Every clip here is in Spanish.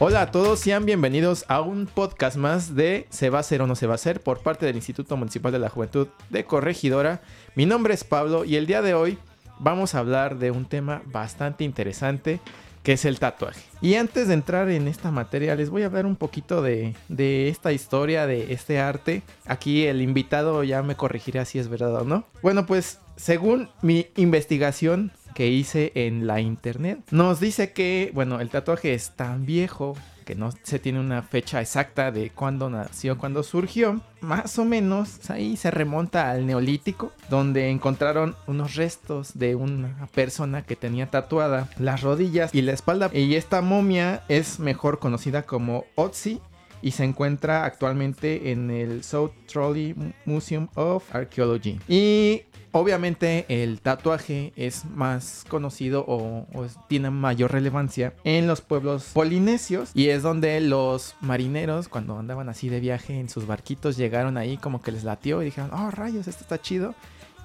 Hola a todos, sean bienvenidos a un podcast más de Se va a hacer o no se va a hacer por parte del Instituto Municipal de la Juventud de Corregidora. Mi nombre es Pablo y el día de hoy vamos a hablar de un tema bastante interesante que es el tatuaje. Y antes de entrar en esta materia les voy a hablar un poquito de, de esta historia, de este arte. Aquí el invitado ya me corregirá si es verdad o no. Bueno, pues según mi investigación que hice en la internet. Nos dice que, bueno, el tatuaje es tan viejo que no se tiene una fecha exacta de cuándo nació, cuándo surgió. Más o menos ahí se remonta al neolítico, donde encontraron unos restos de una persona que tenía tatuada las rodillas y la espalda. Y esta momia es mejor conocida como Otzi y se encuentra actualmente en el South Trolley Museum of Archaeology. Y Obviamente el tatuaje es más conocido o, tiene mayor relevancia en los pueblos polinesios y es donde los marineros cuando andaban así de viaje en sus barquitos llegaron ahí como que les latió y dijeron, oh rayos, esto está chido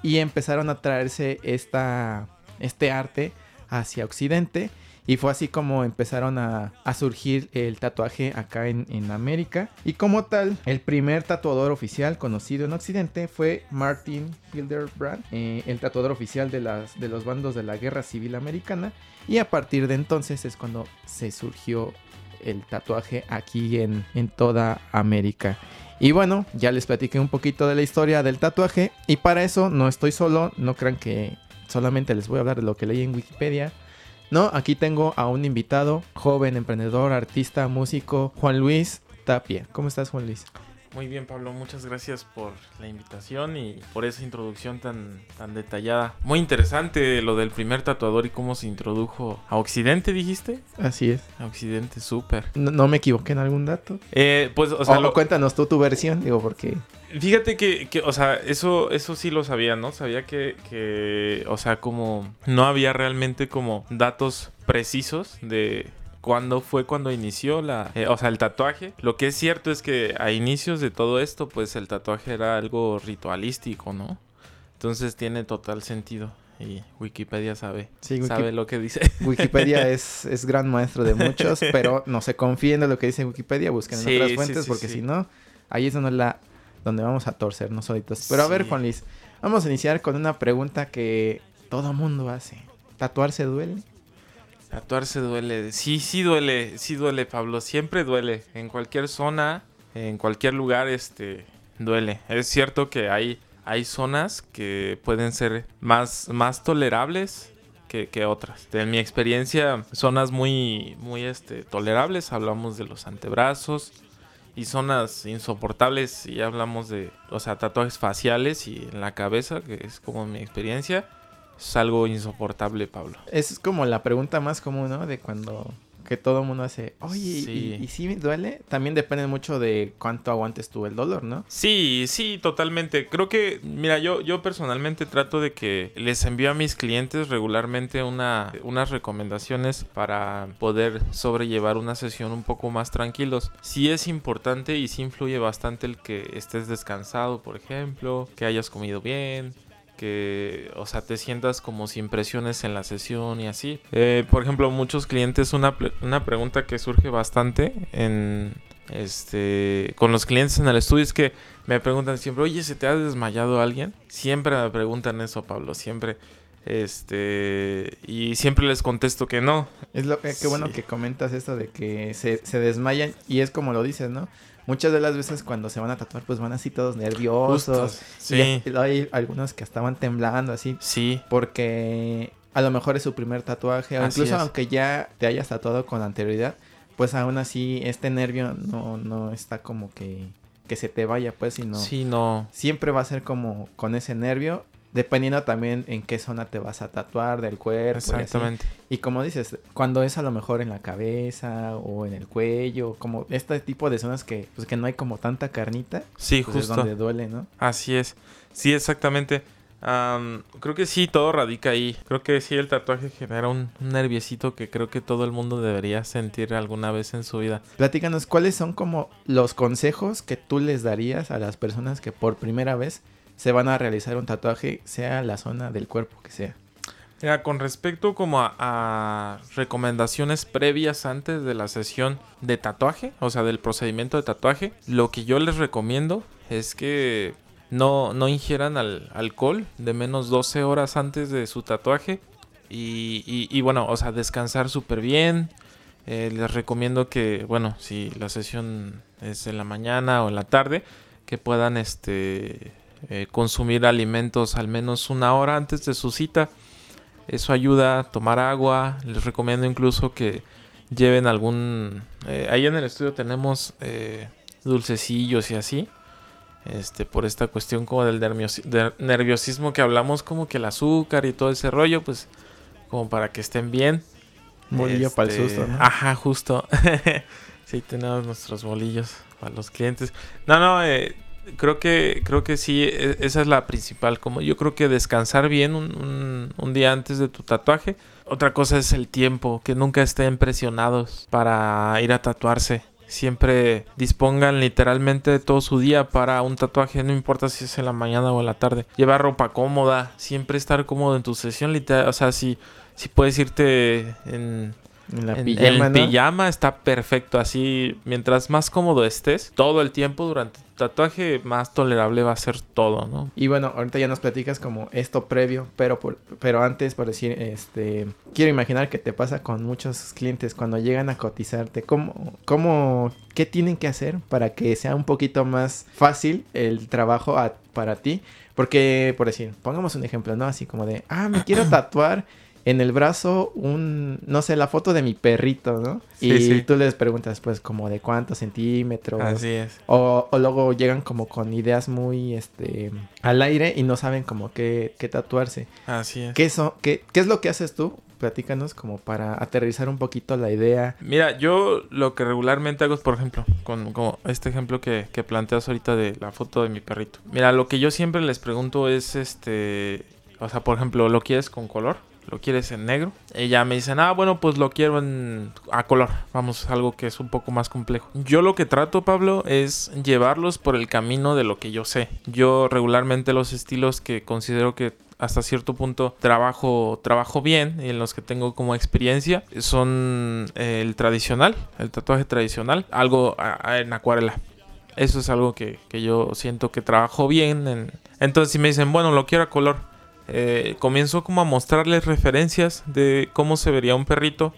y empezaron a traerse esta, este arte hacia occidente y fue así como empezaron a, surgir el tatuaje acá en, América. Y como tal, el primer tatuador oficial conocido en Occidente fue Martin Hildebrand, eh, el tatuador oficial de, los bandos de la Guerra Civil Americana. Y a partir de entonces es cuando se surgió el tatuaje aquí en, en toda América. Y bueno, ya les platiqué un poquito de la historia del tatuaje. Y para eso no estoy solo, no crean que solamente les voy a hablar de lo que leí en Wikipedia. No, aquí tengo a un invitado, joven, emprendedor, artista, músico, Juan Luis Tapia. ¿Cómo estás, Juan Luis? Muy bien, Pablo, muchas gracias por la invitación y por esa introducción tan, tan detallada. Muy interesante lo del primer tatuador y cómo se introdujo a Occidente, dijiste. Así es. A Occidente, súper. No, me equivoqué en algún dato? Eh, pues, o sea... Cuéntanos tú tu versión, digo, porque... Fíjate que, que, o sea, eso, eso sí lo sabía, ¿no? Sabía que, que, o sea, como no había realmente como datos precisos de cuándo fue cuando inició la, eh, o sea, el tatuaje. Lo que es cierto es que a inicios de todo esto, pues el tatuaje era algo ritualístico, ¿no? Entonces tiene total sentido. Y Wikipedia sabe, sabe lo que dice. Wikipedia es, es gran maestro de muchos, pero no se confíen en lo que dice Wikipedia, busquen en otras fuentes, porque si no, ahí es donde la donde vamos a torcernos solitos. Pero a ver, Juan Luis, vamos a iniciar con una pregunta que todo mundo hace. ¿Tatuarse duele? Tatuarse duele. Sí, sí duele, sí duele, Pablo. Siempre duele. En cualquier zona, en cualquier lugar, este, duele. Es cierto que hay, hay zonas que pueden ser más, más tolerables que, que, otras. En mi experiencia, zonas muy, muy este, tolerables, hablamos de los antebrazos, y zonas insoportables y hablamos de, o sea, tatuajes faciales y en la cabeza, que es como mi experiencia, es algo insoportable, Pablo. Es como la pregunta más común, ¿no? De cuando que todo el mundo hace, oye, ¿y, si me duele? También depende mucho de cuánto aguantes tú el dolor, ¿no? Sí, sí, totalmente. Creo que, mira, yo, yo personalmente trato de que les envío a mis clientes regularmente una, unas recomendaciones para poder sobrellevar una sesión un poco más tranquilos. Sí es importante y sí influye bastante el que estés descansado, por ejemplo, que hayas comido bien, que, o sea, te sientas como sin presiones en la sesión y así. Eh, por ejemplo, muchos clientes, una, una pregunta que surge bastante en, este, con los clientes en el estudio es que me preguntan siempre, oye, ¿se te ha desmayado alguien? Siempre me preguntan eso, Pablo, siempre. Este, y siempre les contesto que no. Es lo que, qué bueno que comentas esto de que se, se desmayan y es como lo dices, ¿no? Muchas de las veces cuando se van a tatuar, pues van así todos nerviosos. sí. Y hay algunos que estaban temblando así. Sí. Porque a lo mejor es su primer tatuaje. O incluso aunque ya te hayas tatuado con anterioridad, pues aún así este nervio no, no está como que, que se te vaya, pues, sino... Sí, no. Siempre va a ser como con ese nervio dependiendo también en qué zona te vas a tatuar del cuerpo. Exactamente. Y, como dices, cuando es a lo mejor en la cabeza o en el cuello, como este tipo de zonas que, pues, que no hay como tanta carnita. Sí, pues, justo. Es donde duele, ¿no? Así es. Sí, exactamente. creo que sí, todo radica ahí. Creo que sí, el tatuaje genera un, un nerviosito que creo que todo el mundo debería sentir alguna vez en su vida. Platícanos, ¿cuáles son como los consejos que tú les darías a las personas que por primera vez se van a realizar un tatuaje, sea la zona del cuerpo que sea. Mira, con respecto como a, recomendaciones previas antes de la sesión de tatuaje, o sea, del procedimiento de tatuaje, lo que yo les recomiendo es que no, no ingieran alcohol de menos 12 horas antes de su tatuaje. Y, bueno, o sea, descansar súper bien. Eh, les recomiendo que, bueno, si la sesión es en la mañana o en la tarde, que puedan este eh, consumir alimentos al menos una hora antes de su cita. Eso ayuda a tomar agua. Les recomiendo incluso que lleven algún... Eh, ahí en el estudio tenemos eh, dulcecillos y así. Este, por esta cuestión como del nerviosismo que hablamos, como que el azúcar y todo ese rollo, pues como para que estén bien. Bolillo para el susto, Ajá, justo. sí, tenemos nuestros bolillos para los clientes. No, no, eh, creo que creo que sí e, esa es la principal como yo creo que descansar bien un, un, día antes de tu tatuaje. Otra cosa es el tiempo que nunca estén presionados para ir a tatuarse. Siempre dispongan literalmente todo su día para un tatuaje no importa si es en la mañana o en la tarde. Llevar ropa cómoda siempre estar cómodo en tu sesión literal o sea si si puedes irte en la pijama, el pijama está perfecto. Así, mientras más cómodo estés todo el tiempo durante tu tatuaje, más tolerable va a ser todo, ¿no? Y bueno, ahorita ya nos platicas como esto previo, pero pero antes, por decir, este, quiero imaginar que te pasa con muchos clientes cuando llegan a cotizarte. ¿Cómo, cómo, qué tienen que hacer para que sea un poquito más fácil el trabajo para ti? Porque, por decir, pongamos un ejemplo, ¿no? Así como de, ah, me quiero tatuar en el brazo un, no sé, la foto de mi perrito, ¿no? y tú les preguntas, pues, como de cuántos centímetros. Así es. O, o, luego llegan como con ideas muy, este, al aire y no saben como qué, qué tatuarse. Así es. ¿Qué, qué, ¿Qué es lo que haces tú? Platícanos como para aterrizar un poquito la idea. Mira, yo lo que regularmente hago es, por ejemplo, con como este ejemplo que, que planteas ahorita de la foto de mi perrito. Mira, lo que yo siempre les pregunto es, este, o sea, por ejemplo, ¿lo quieres con color? ¿Lo quieres en negro? Ya me dicen, ah, bueno, pues lo quiero en a color. Vamos, algo que es un poco más complejo. Yo lo que trato, Pablo, es llevarlos por el camino de lo que yo sé. Yo regularmente los estilos que considero que hasta cierto punto trabajo, trabajo bien y en los que tengo como experiencia son el tradicional, el tatuaje tradicional, algo en acuarela. Eso es algo que, que yo siento que trabajo bien. Entonces si me dicen, bueno, lo quiero a color eh, comienzo como a mostrarles referencias de cómo se vería un perrito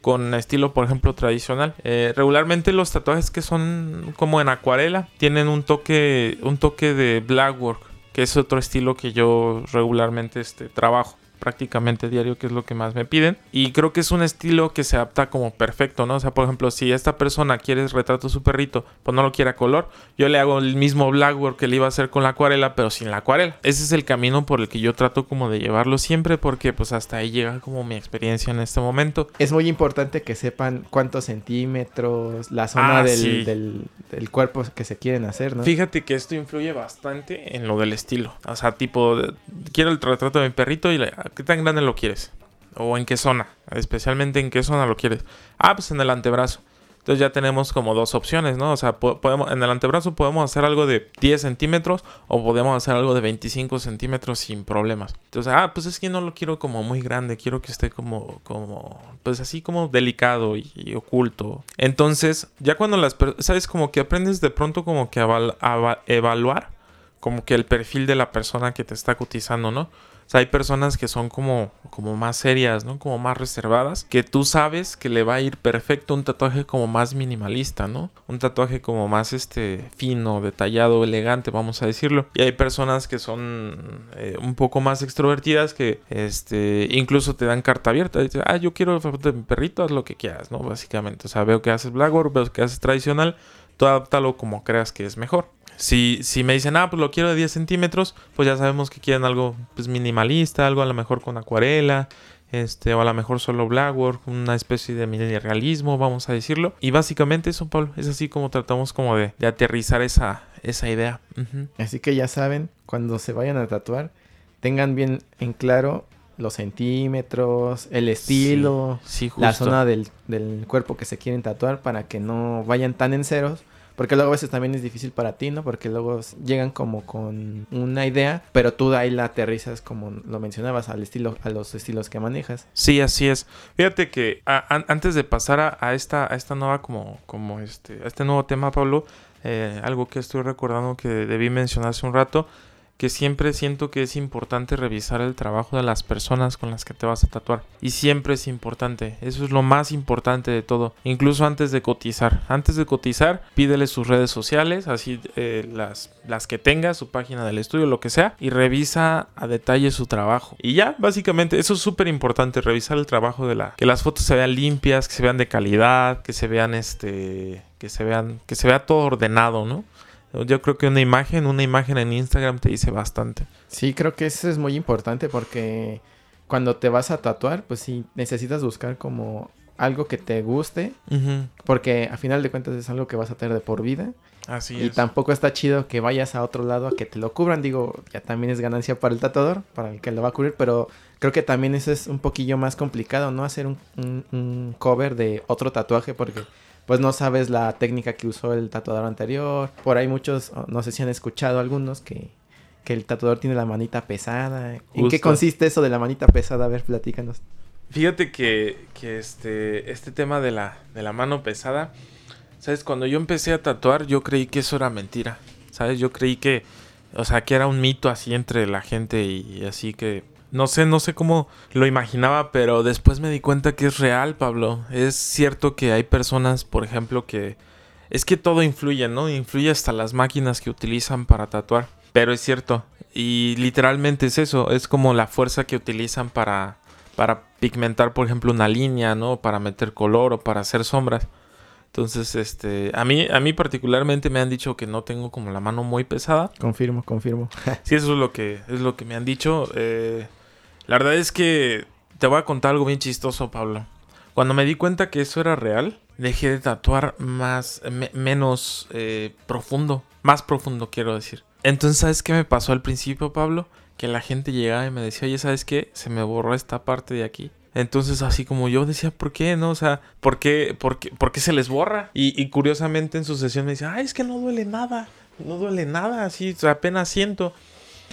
con estilo, por ejemplo, tradicional. Eh, regularmente los tatuajes que son como en acuarela tienen un toque, un toque de blackwork, que es otro estilo que yo regularmente este, trabajo prácticamente diario, que es lo que más me piden. Y creo que es un estilo que se adapta como perfecto, ¿no? O sea, por ejemplo, si esta persona quiere retrato de su perrito, pues no lo quiere a color, yo le hago el mismo blackboard que le iba a hacer con la acuarela, pero sin la acuarela. Ese es el camino por el que yo trato como de llevarlo siempre, porque pues hasta ahí llega como mi experiencia en este momento. Es muy importante que sepan cuántos centímetros, la zona ah, del, del, cuerpo que se quieren hacer, ¿no? Fíjate que esto influye bastante en lo del estilo. O sea, tipo, quiero el retrato de mi perrito y le ¿Qué tan grande lo quieres? ¿O en qué zona? Especialmente en qué zona lo quieres. Ah, pues en el antebrazo. Entonces ya tenemos como dos opciones, ¿no? O sea, podemos, en el antebrazo podemos hacer algo de 10 centímetros o podemos hacer algo de 25 centímetros sin problemas. Entonces, ah, pues es que no lo quiero como muy grande, quiero que esté como, como, pues así como delicado y, oculto. Entonces, ya cuando las, ¿sabes? Como que aprendes de pronto como que a evaluar como que el perfil de la persona que te está cotizando, ¿no? Sea, hay personas que son como, como más serias, ¿no? Como más reservadas, que tú sabes que le va a ir perfecto un tatuaje como más minimalista, ¿no? Un tatuaje como más este fino, detallado, elegante, vamos a decirlo. Y hay personas que son eh, un poco más extrovertidas que este incluso te dan carta abierta. Dices, ah, yo quiero de mi perrito, haz lo que quieras, ¿no? Básicamente. O sea, veo que haces Blackboard, veo que haces tradicional, tú adáptalo como creas que es mejor. Si, si me dicen, ah, pues lo quiero de 10 centímetros, pues ya sabemos que quieren algo pues, minimalista, algo a lo mejor con acuarela, este, o a lo mejor solo blackwork, una especie de minimalismo, vamos a decirlo. Y básicamente eso, Pablo, es así como tratamos como de, de aterrizar esa, esa idea. Así que ya saben, cuando se vayan a tatuar, tengan bien en claro los centímetros, el estilo, Sí, la zona del, del cuerpo que se quieren tatuar para que no vayan tan en ceros. Porque luego a veces también es difícil para ti, ¿no? Porque luego llegan como con una idea, pero tú de ahí la aterrizas como lo mencionabas, al estilo, a los estilos que manejas. Sí, así es. Fíjate que antes de pasar a, a esta, a esta nueva como, como este, a este nuevo tema, Pablo, eh, algo que estoy recordando que debí mencionar hace un rato, que siempre siento que es importante revisar el trabajo de las personas con las que te vas a tatuar. Y siempre es importante. Eso es lo más importante de todo. Incluso antes de cotizar. Antes de cotizar, pídele sus redes sociales, así eh, las, las que tenga, su página del estudio, lo que sea, y revisa a detalle su trabajo. Y ya, básicamente, eso es súper importante, revisar el trabajo de la... Que las fotos se vean limpias, que se vean de calidad, que se vean este... Que se vean... Que se vea todo ordenado, ¿no? Yo creo que una imagen, una imagen en Instagram te dice bastante. Sí, creo que eso es muy importante porque cuando te vas a tatuar, pues sí, necesitas buscar como algo que te guste, porque a final de cuentas es algo que vas a tener de por vida. Así Y es. tampoco está chido que vayas a otro lado a que te lo cubran. Digo, ya también es ganancia para el tatuador, para el que lo va a cubrir, pero creo que también eso es un poquillo más complicado, ¿no? Hacer un, un- un cover de otro tatuaje porque pues no sabes la técnica que usó el tatuador anterior. Por ahí muchos, oh, no sé si han escuchado algunos que, que el tatuador tiene la manita pesada. ¿En qué consiste eso de la manita pesada? A ver, platícanos. Fíjate que, que este, este tema de la, de la mano pesada, ¿sabes? Cuando yo empecé a tatuar, yo creí que eso era mentira, ¿sabes? Yo creí que, o sea, que era un mito así entre la gente y, así que, no sé, no sé cómo lo imaginaba, pero después me di cuenta que es real, Pablo. Es cierto que hay personas, por ejemplo, que... Es que todo influye, ¿no? Influye hasta las máquinas que utilizan para tatuar. Pero es cierto. Y literalmente es eso. Es como la fuerza que utilizan para, para pigmentar, por ejemplo, una línea, ¿no? Para meter color o para hacer sombras. Entonces, este, a mí, a mí particularmente me han dicho que no tengo como la mano muy pesada. Confirmo, confirmo. Sí, eso es lo que, es lo que me han dicho. Eh, la verdad es que te voy a contar algo bien chistoso, Pablo. Cuando me di cuenta que eso era real, dejé de tatuar más, me- menos eh, profundo. Más profundo, quiero decir. Entonces, ¿sabes qué me pasó al principio, Pablo? Que la gente llegaba y me decía, oye, ¿sabes qué? Se me borró esta parte de aquí. Entonces, así como yo decía, ¿por qué? ¿No? O sea, ¿por qué, por qué, por qué se les borra? Y, y curiosamente en su sesión me decía, ay, es que no duele nada. No duele nada, así, apenas siento.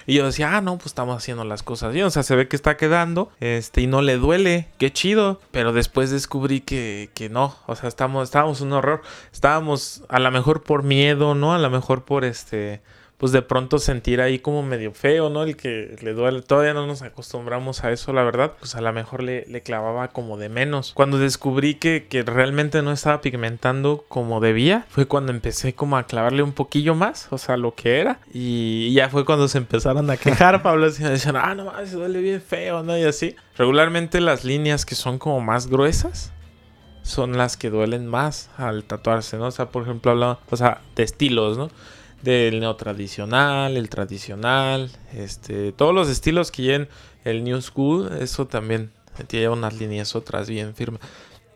Y yo decía, ah, no, pues estamos haciendo las cosas bien. O sea, se ve que está quedando, este, y no le duele. Qué chido. Pero después descubrí que, que no. O sea, estamos, estábamos un horror. Estábamos, a lo mejor por miedo, ¿no? A lo mejor por este. Pues de pronto sentir ahí como medio feo, ¿no? El que le duele. Todavía no nos acostumbramos a eso, la verdad. Pues a lo mejor le, clavaba como de menos. Cuando descubrí que, que realmente no estaba pigmentando como debía, fue cuando empecé como a clavarle un poquillo más, o sea, lo que era. Y ya fue cuando se empezaron a quejar, Pablo. Y decían, ah, no mames, se duele bien feo, ¿no? Y así. Regularmente las líneas que son como más gruesas son las que duelen más al tatuarse, ¿no? O sea, por ejemplo, hablando, o sea, de estilos, ¿no? Del neotradicional, el tradicional, este, todos los estilos que lleven el New School, eso también tiene unas líneas otras bien firmes.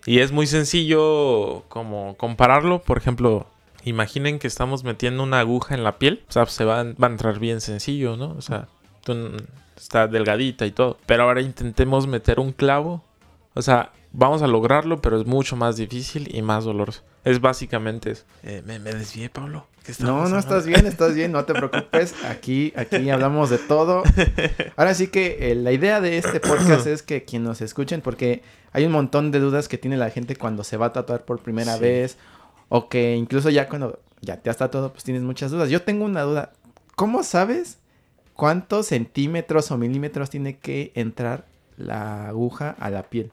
Y es muy sencillo como compararlo, por ejemplo, imaginen que estamos metiendo una aguja en la piel, o sea, se va, va a entrar bien sencillo, ¿no? O sea, está delgadita y todo. Pero ahora intentemos meter un clavo, o sea, vamos a lograrlo, pero es mucho más difícil y más doloroso. Es básicamente eso. Eh, me, me desvié, Pablo. ¿Qué No, no estás bien, estás bien, no te preocupes. Aquí, aquí hablamos de todo. Ahora sí que eh, la idea de este podcast es que quien nos escuchen, porque hay un montón de dudas que tiene la gente cuando se va a tatuar por primera Sí. vez, o que incluso ya cuando ya te has tatuado, pues tienes muchas dudas. Yo tengo una duda. ¿Cómo sabes cuántos centímetros o milímetros tiene que entrar la aguja a la piel?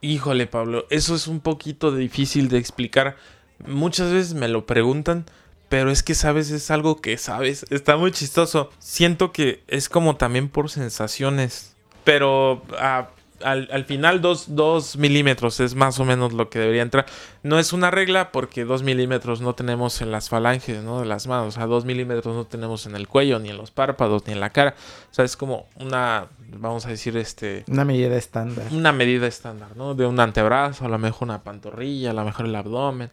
Híjole, Pablo, eso es un poquito difícil de explicar. Muchas veces me lo preguntan, pero es que sabes, es algo que sabes. Está muy chistoso. Siento que es como también por sensaciones. Pero ah, al, al final 2 milímetros es más o menos lo que debería entrar. No es una regla porque 2 milímetros no tenemos en las falanges, ¿no? De las manos. O sea, 2 milímetros no tenemos en el cuello, ni en los párpados, ni en la cara. O sea, es como una, vamos a decir, este... Una medida estándar. Una medida estándar, ¿no? De un antebrazo, a lo mejor una pantorrilla, a lo mejor el abdomen.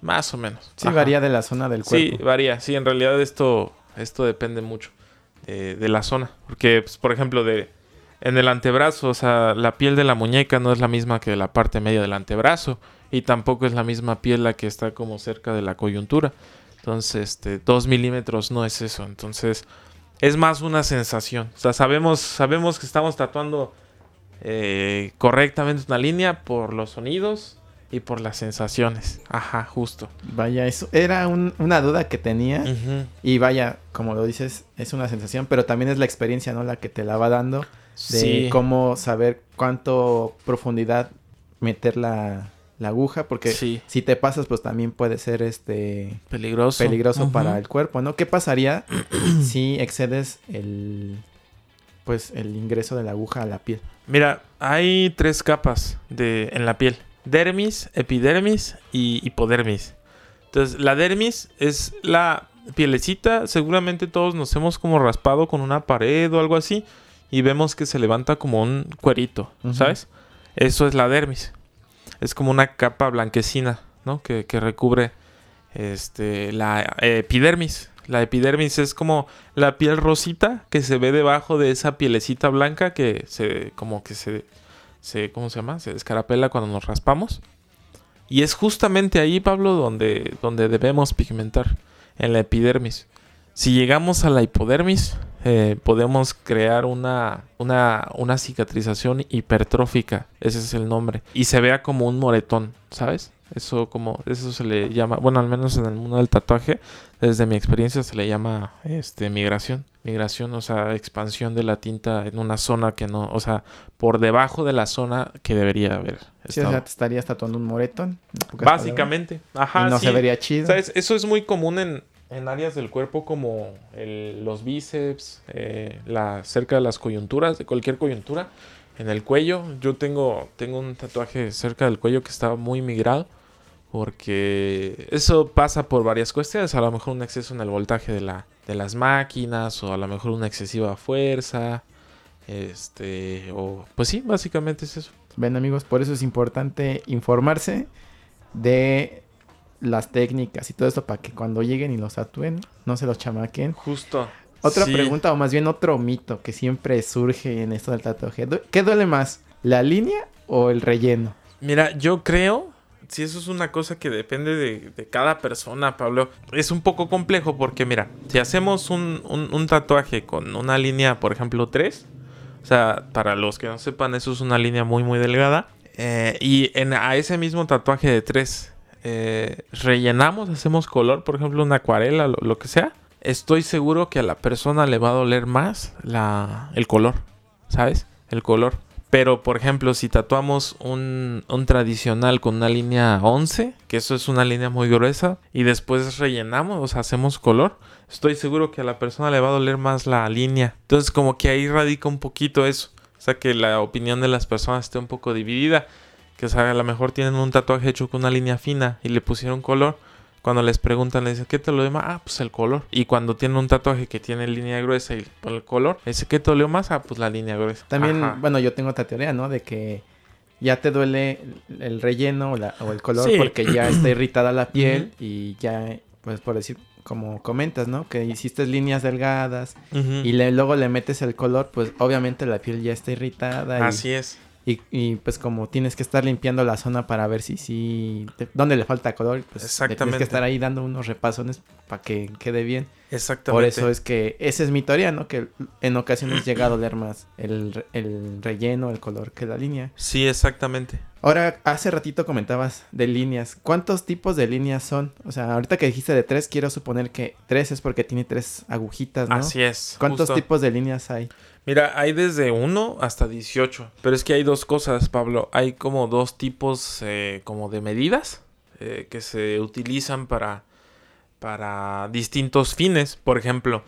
Más o menos. Sí, varía de la zona del cuerpo. Sí, varía. Sí, en realidad esto, esto depende mucho de, de la zona. Porque, pues, por ejemplo, de en el antebrazo, o sea, la piel de la muñeca no es la misma que la parte media del antebrazo y tampoco es la misma piel la que está como cerca de la coyuntura. Entonces, este, dos milímetros no es eso. Entonces, es más una sensación. O sea, sabemos, sabemos que estamos tatuando eh, correctamente una línea por los sonidos y por las sensaciones. Ajá, justo. Vaya, eso era una duda que tenía. Y vaya, como lo dices, es una sensación, pero también es la experiencia, ¿no? La que te la va dando de cómo saber cuánto profundidad meter la, aguja, porque si te pasas, pues también puede ser este peligroso, peligroso para el cuerpo, ¿no? ¿Qué pasaría si excedes el pues el ingreso de la aguja a la piel? Mira, hay tres capas de en la piel: dermis, epidermis y hipodermis. Entonces, la dermis es la pielecita, seguramente todos nos hemos como raspado con una pared o algo así y vemos que se levanta como un cuerito, ¿sabes? Eso es la dermis. Es como una capa blanquecina, ¿no? Que, recubre este, la epidermis. La epidermis es como la piel rosita que se ve debajo de esa pielecita blanca que se, como que se, se, ¿cómo se llama? Se descarapela cuando nos raspamos. Y es justamente ahí, Pablo, donde, donde debemos pigmentar, en la epidermis. Si llegamos a la hipodermis, eh, podemos crear una, una, una cicatrización hipertrófica, ese es el nombre, y se vea como un moretón, ¿sabes? Eso como eso se le llama, bueno, al menos en el mundo del tatuaje, desde mi experiencia se le llama este migración, migración, o sea, expansión de la tinta en una zona que no, o sea, por debajo de la zona que debería haber. Sí, o sea, te estarías tatuando un moretón. Básicamente, ajá. Y no se vería chido. ¿Sabes? Eso es muy común en, en áreas del cuerpo como los bíceps, eh, la, cerca de las coyunturas, de cualquier coyuntura, en el cuello. Yo tengo, tengo un tatuaje cerca del cuello que está muy migrado porque eso pasa por varias cuestiones. A lo mejor un exceso en el voltaje de, la, de las máquinas o a lo mejor una excesiva fuerza. Este, o pues sí, básicamente es eso. Ven amigos, por eso es importante informarse de las técnicas y todo esto para que cuando lleguen y los tatúen no se los chamaquen. Justo. Otra pregunta o más bien otro mito que siempre surge en esto del tatuaje. ¿Qué duele más? ¿La línea o el relleno? Mira, yo creo, si eso es una cosa que depende de, cada persona, Pablo, es un poco complejo porque mira, si hacemos un, tatuaje con una línea, por ejemplo, 3, o sea, para los que no sepan, eso es una línea muy, muy delgada. Eh, y en, a ese mismo tatuaje de 3 eh, rellenamos, hacemos color, por ejemplo, una acuarela, lo, lo, que sea, estoy seguro que a la persona le va a doler más la, el color, ¿sabes? El color. Pero, por ejemplo, si tatuamos un, un, tradicional con una línea 11, que eso es una línea muy gruesa, y después rellenamos, o sea, hacemos color, estoy seguro que a la persona le va a doler más la línea. Entonces, como que ahí radica un poquito eso. O sea, que la opinión de las personas esté un poco dividida que a lo mejor tienen un tatuaje hecho con una línea fina y le pusieron color. Cuando les preguntan, le dicen, ¿qué te lo dio más? Ah, pues el color. Y cuando tienen un tatuaje que tiene línea gruesa y el color, ese ¿qué te dolió más? Ah, pues la línea gruesa. También, bueno, yo tengo otra teoría, ¿no? De que ya te duele el relleno o, el color porque ya está irritada la piel y ya, pues por decir, como comentas, ¿no? Que hiciste líneas delgadas y luego le metes el color, pues obviamente la piel ya está irritada. Así es. Y, pues como tienes que estar limpiando la zona para ver si sí, dónde le falta color, pues Exactamente. tienes que estar ahí dando unos repasones para que quede bien. Exactamente. Por eso es que esa es mi teoría, ¿no? Que en ocasiones llega a doler más el, el relleno, el color que la línea. Sí, exactamente. Ahora, hace ratito comentabas de líneas. ¿Cuántos tipos de líneas son? O sea, ahorita que dijiste de tres, quiero suponer que tres es porque tiene tres agujitas, ¿no? Así es. ¿Cuántos tipos de líneas hay? Mira, hay desde 1 hasta 18. Pero es que hay dos cosas, Pablo. Hay como dos tipos eh, como de medidas eh, que se utilizan para, para distintos fines. Por ejemplo,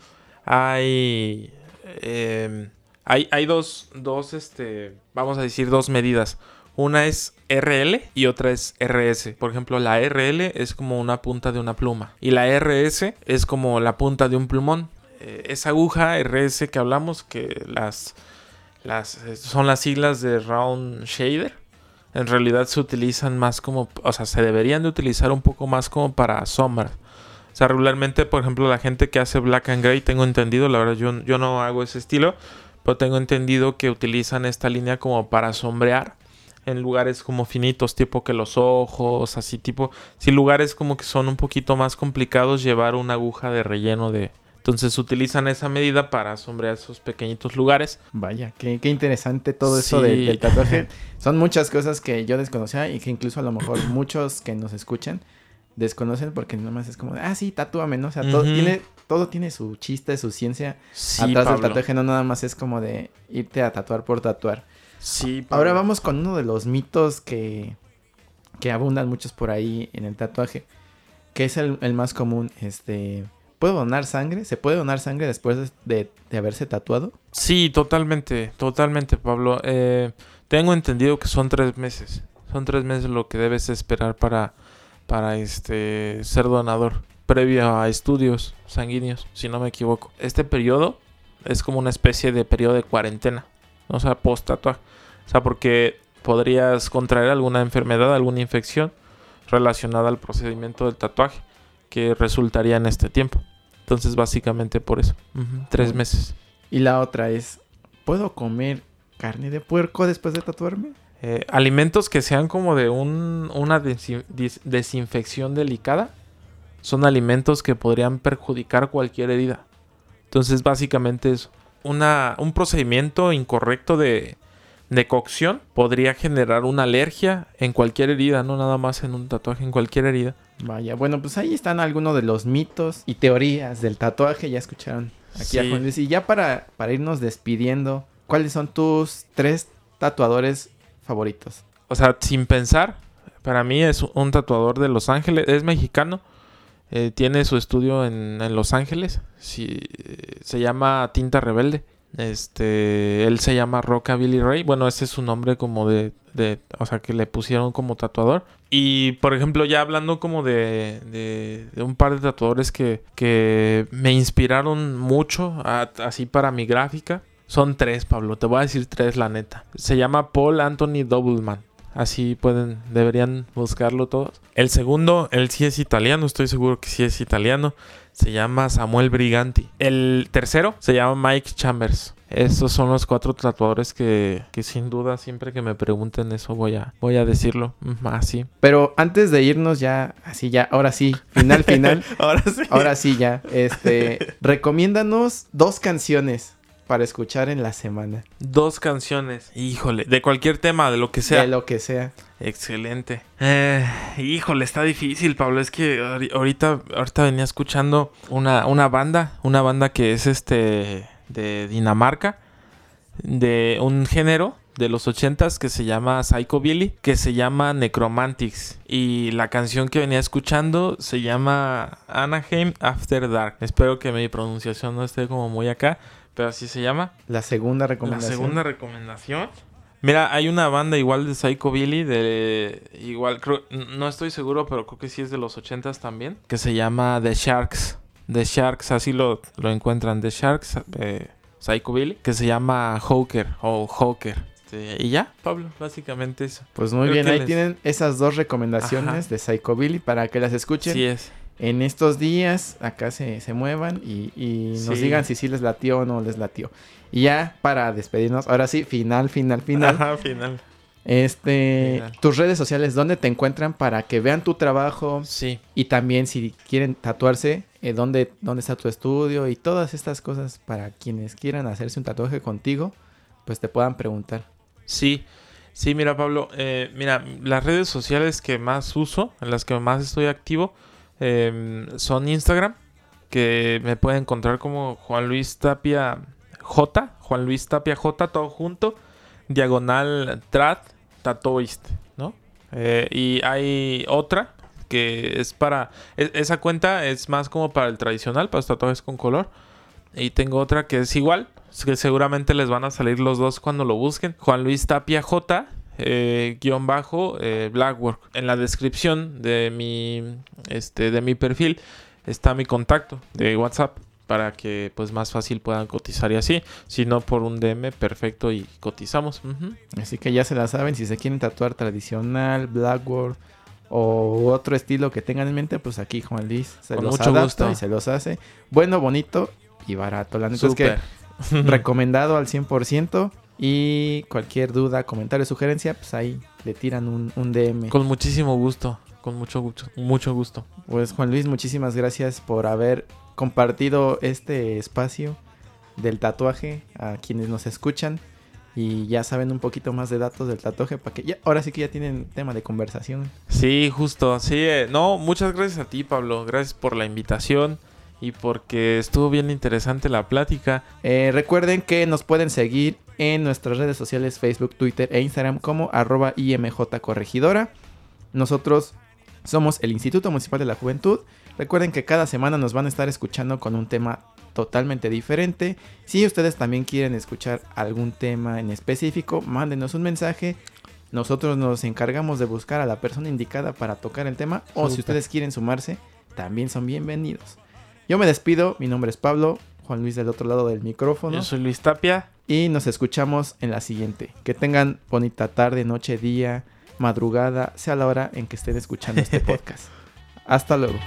hay... Em, Hay, hay dos, dos, este, vamos a decir, dos medidas. Una es RL y otra es RS. Por ejemplo, la RL es como una punta de una pluma y la RS es como la punta de un plumón. Eh, esa aguja RS que hablamos, que las, las eh, son las siglas de Round Shader, en realidad se utilizan más como, o sea, se deberían de utilizar un poco más como para sombra. O sea, regularmente, por ejemplo, la gente que hace black and gray, tengo entendido, la verdad yo, yo no hago ese estilo, pero tengo entendido que utilizan esta línea como para sombrear en lugares como finitos, tipo que los ojos, así tipo, si lugares como que son un poquito más complicados llevar una aguja de relleno de... Entonces utilizan esa medida para sombrear esos pequeñitos lugares. Vaya, qué, qué interesante todo eso del, del tatuaje. Son muchas cosas que yo desconocía y que incluso a lo mejor muchos que nos escuchan desconocen porque nada más es como, ah, sí, tatúame, ¿no? O sea, todo, tiene, todo tiene su chiste, su ciencia Sí, atrás del Pablo. tatuaje, no nada más es como de irte a tatuar por tatuar. Sí, Pablo. Ahora vamos con uno de los mitos que, que abundan muchos por ahí en el tatuaje, que es el, el más común, este... ¿Puedo donar sangre? ¿Se puede donar sangre después de, haberse tatuado? Sí, totalmente, totalmente, Pablo. Eh, tengo entendido que son tres meses. Son tres meses lo que debes esperar para, para este ser donador, previo a estudios sanguíneos, si no me equivoco. Este periodo es como una especie de periodo de cuarentena, o sea, post tatuaje. O sea, porque podrías contraer alguna enfermedad, alguna infección relacionada al procedimiento del tatuaje, que resultaría en este tiempo. Entonces, básicamente por eso. Tres Bueno. meses. Y la otra es, ¿puedo comer carne de puerco después de tatuarme? Eh, alimentos que sean como de un- una desinfección delicada son alimentos que podrían perjudicar cualquier herida. Entonces, básicamente es una, un procedimiento incorrecto de, de cocción podría generar una alergia en cualquier herida, no nada más en un tatuaje, en cualquier herida. Vaya, bueno, pues ahí están algunos de los mitos y teorías del tatuaje. Ya escucharon aquí a Sí. Juan Luis. Y ya para, para irnos despidiendo, ¿cuáles son tus tres tatuadores favoritos? O sea, sin pensar, para mí es un tatuador de Los Ángeles, es mexicano, eh, tiene su estudio en, en Los Ángeles, sí, eh, se llama Tinta Rebelde. Este, él se llama Roca Billy Ray. Bueno, ese es su nombre como de, de, o sea, que le pusieron como tatuador. Y, por ejemplo, ya hablando como de, de, un par de tatuadores que, que me inspiraron mucho, así para mi gráfica. Son tres, Pablo. Te voy a decir tres, la neta. Se llama Paul Anthony Doubleman. Así pueden, deberían buscarlo todos. El segundo, él sí es italiano, estoy seguro que sí es italiano. Se llama Samuel Briganti. El tercero se llama Mike Chambers. Estos son los cuatro tatuadores que, que sin duda siempre que me pregunten eso voy a, voy a decirlo. Así. Pero antes de irnos ya, así ya, ahora sí, final, final. Ahora sí. ahora sí ya, este, recomiéndanos dos canciones para escuchar en la semana. Dos canciones. Híjole, de cualquier tema, de lo que sea. De lo que sea. Excelente. Eh, híjole, está difícil, Pablo. Es que ahori- ahorita, ahorita venía escuchando una, una banda, una banda que es este de Dinamarca, de un género de los ochentas que se llama Psychobilly, que se llama Necromantics. Y la canción que venía escuchando se llama Anaheim After Dark. Espero que mi pronunciación no esté como muy acá, así se llama. La segunda La recomendación. segunda recomendación. Mira, hay una banda igual de Psycho Billy, de igual, creo, no estoy seguro, pero creo que sí es de los ochentas también, que se llama The Sharks. The Sharks, así lo, lo encuentran, The Sharks, eh, Psycho Billy, que se llama Hawker o Hawker. Este, y ya, Pablo, básicamente eso. Pues muy Creo bien, ahí les- tienen esas dos recomendaciones Ajá. de Psychobilly para que las escuchen. Sí es. En estos días acá se, se muevan y, y nos Sí. digan si sí les latió o no les latió. Y ya para despedirnos, ahora sí, final, final, final. Ajá, final. Este, Final. tus redes sociales, ¿dónde te encuentran para que vean tu trabajo? Sí. Y también si quieren tatuarse, eh, ¿dónde, ¿dónde está tu estudio? Y todas estas cosas para quienes quieran hacerse un tatuaje contigo, pues te puedan preguntar. Sí, sí, mira Pablo, eh, mira, las redes sociales que más uso, en las que más estoy activo, eh, son Instagram, que me pueden encontrar como Juan Luis Tapia J, Juan Luis Tapia J, todo junto, diagonal trad, tatoist, ¿no? Eh, y hay otra que es para, e- esa cuenta es más como para el tradicional, para los tatuajes con color. Y tengo otra que es igual, que seguramente les van a salir los dos cuando lo busquen. Juan Luis Tapia J. Eh, guion bajo eh, Blackwork. En la descripción de mi, este, de mi perfil está mi contacto de WhatsApp para que pues más fácil puedan cotizar y así. Si no por un DM, perfecto y cotizamos. Así que ya se la saben, si se quieren tatuar tradicional, Blackboard o otro estilo que tengan en mente, pues aquí Juan Luis se los mucho adapta y se los hace. Bueno, bonito y barato. La neta es que recomendado al 100%. Y cualquier duda, comentario, sugerencia, pues ahí le tiran un, un DM. Con muchísimo gusto, con mucho gusto, mucho gusto. Pues Juan Luis, muchísimas gracias por haber compartido este espacio del tatuaje a quienes nos escuchan y ya saben un poquito más de datos del tatuaje para que ya ahora sí que ya tienen tema de conversación. Sí, justo, sí, eh, no, muchas gracias a ti, Pablo, gracias por la invitación y porque estuvo bien interesante la plática. Eh, recuerden que nos pueden seguir en nuestras redes sociales Facebook, Twitter e Instagram como arroba IMJ Corregidora. Nosotros somos el Instituto Municipal de la Juventud. Recuerden que cada semana nos van a estar escuchando con un tema totalmente diferente. Si ustedes también quieren escuchar algún tema en específico, mándenos un mensaje. Nosotros nos encargamos de buscar a la persona indicada para tocar el tema. O si ustedes quieren sumarse, también son bienvenidos. Yo me despido. Mi nombre es Pablo. Juan Luis del otro lado del micrófono. Yo soy Luis Tapia. Y nos escuchamos en la siguiente. Que tengan bonita tarde, noche, día, madrugada, sea la hora en que estén escuchando este podcast. Hasta luego.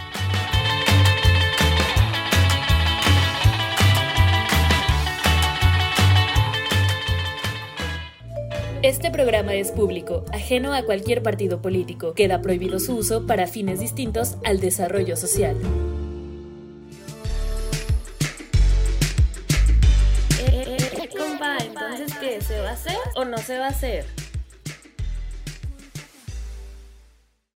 Este programa es público, ajeno a cualquier partido político. Queda prohibido su uso para fines distintos al desarrollo social. ¿Se va a hacer o no se va a hacer?